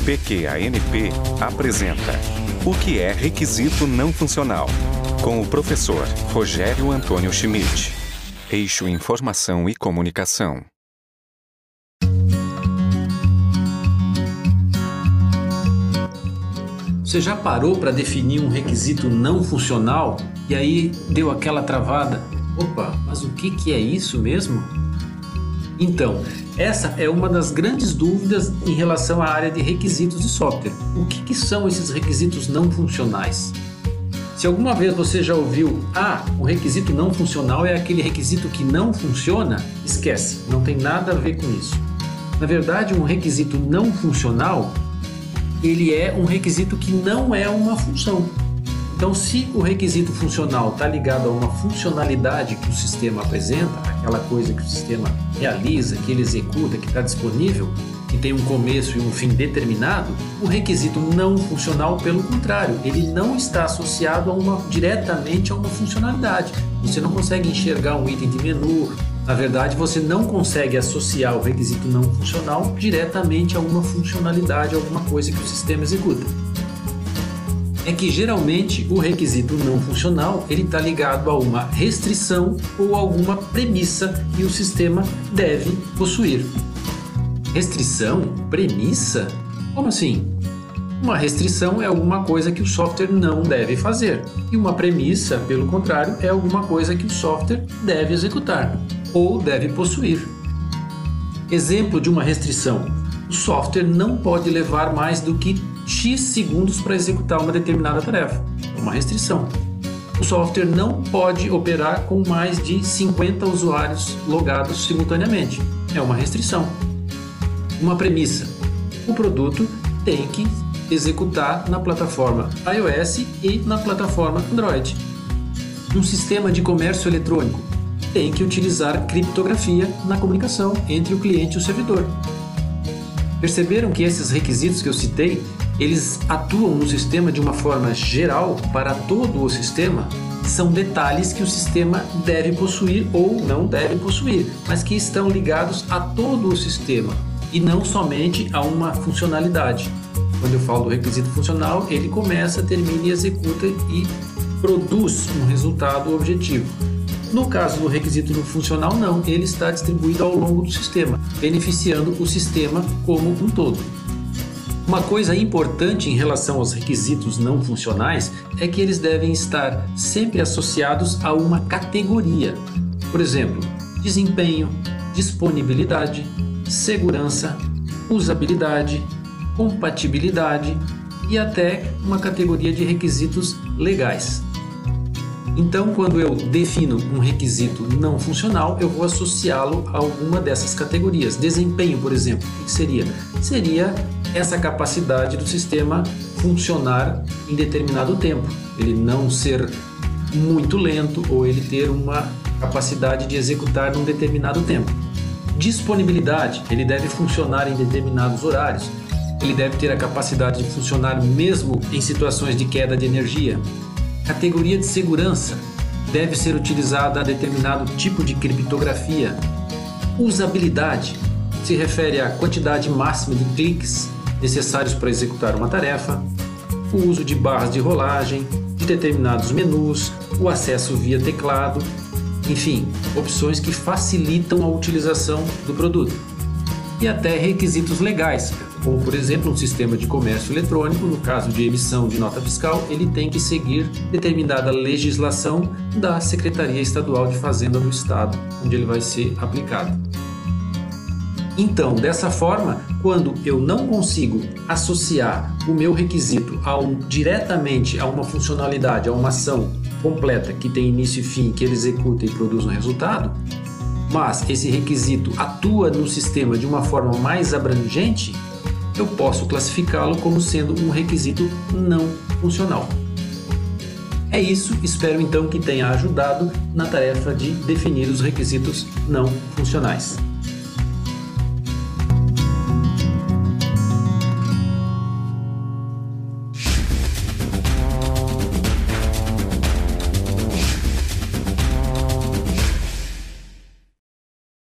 PQANP apresenta O que é requisito não funcional? Com o professor Rogério Antônio Schmidt. Eixo Informação e Comunicação. Você já parou para definir um requisito não funcional e aí deu aquela travada? Opa, mas o que, que é isso mesmo? Então, essa é uma das grandes dúvidas em relação à área de requisitos de software. O que, que são esses requisitos não funcionais? Se alguma vez você já ouviu, ah, o requisito não funcional é aquele requisito que não funciona, esquece, não tem nada a ver com isso. Na verdade, um requisito não funcional, ele é um requisito que não é uma função. Então, se o requisito funcional está ligado a uma funcionalidade que o sistema apresenta, aquela coisa que o sistema realiza, que ele executa, que está disponível, e tem um começo e um fim determinado, o requisito não funcional, pelo contrário, ele não está associado a uma, diretamente a uma funcionalidade. Você não consegue enxergar um item de menu. Na verdade, você não consegue associar o requisito não funcional diretamente a uma funcionalidade, a alguma coisa que o sistema executa é que geralmente o requisito não funcional ele está ligado a uma restrição ou alguma premissa que o sistema deve possuir. Restrição? Premissa? Como assim? Uma restrição é alguma coisa que o software não deve fazer, e uma premissa, pelo contrário, é alguma coisa que o software deve executar ou deve possuir. Exemplo de uma restrição: o software não pode levar mais do que X segundos para executar uma determinada tarefa. Uma restrição. O software não pode operar com mais de 50 usuários logados simultaneamente. É uma restrição. Uma premissa: o produto tem que executar na plataforma iOS e na plataforma Android. Um sistema de comércio eletrônico tem que utilizar criptografia na comunicação entre o cliente e o servidor. Perceberam que esses requisitos que eu citei eles atuam no sistema de uma forma geral para todo o sistema, são detalhes que o sistema deve possuir ou não deve possuir, mas que estão ligados a todo o sistema e não somente a uma funcionalidade. Quando eu falo do requisito funcional, ele começa, termina e executa e produz um resultado objetivo. No caso do requisito funcional, não, ele está distribuído ao longo do sistema, beneficiando o sistema como um todo. Uma coisa importante em relação aos requisitos não funcionais é que eles devem estar sempre associados a uma categoria. Por exemplo, desempenho, disponibilidade, segurança, usabilidade, compatibilidade e até uma categoria de requisitos legais. Então, quando eu defino um requisito não funcional, eu vou associá-lo a alguma dessas categorias. Desempenho, por exemplo, o que seria? Seria essa capacidade do sistema funcionar em determinado tempo, ele não ser muito lento ou ele ter uma capacidade de executar num determinado tempo. Disponibilidade, ele deve funcionar em determinados horários, ele deve ter a capacidade de funcionar mesmo em situações de queda de energia. Categoria de segurança, deve ser utilizada a determinado tipo de criptografia. Usabilidade, se refere à quantidade máxima de cliques necessários para executar uma tarefa, o uso de barras de rolagem, de determinados menus, o acesso via teclado, enfim, opções que facilitam a utilização do produto. E até requisitos legais, como por exemplo um sistema de comércio eletrônico, no caso de emissão de nota fiscal, ele tem que seguir determinada legislação da Secretaria Estadual de Fazenda do Estado, onde ele vai ser aplicado. Então, dessa forma, quando eu não consigo associar o meu requisito a um, diretamente a uma funcionalidade, a uma ação completa que tem início e fim, que ele executa e produz um resultado, mas esse requisito atua no sistema de uma forma mais abrangente, eu posso classificá-lo como sendo um requisito não funcional. É isso, espero então que tenha ajudado na tarefa de definir os requisitos não funcionais.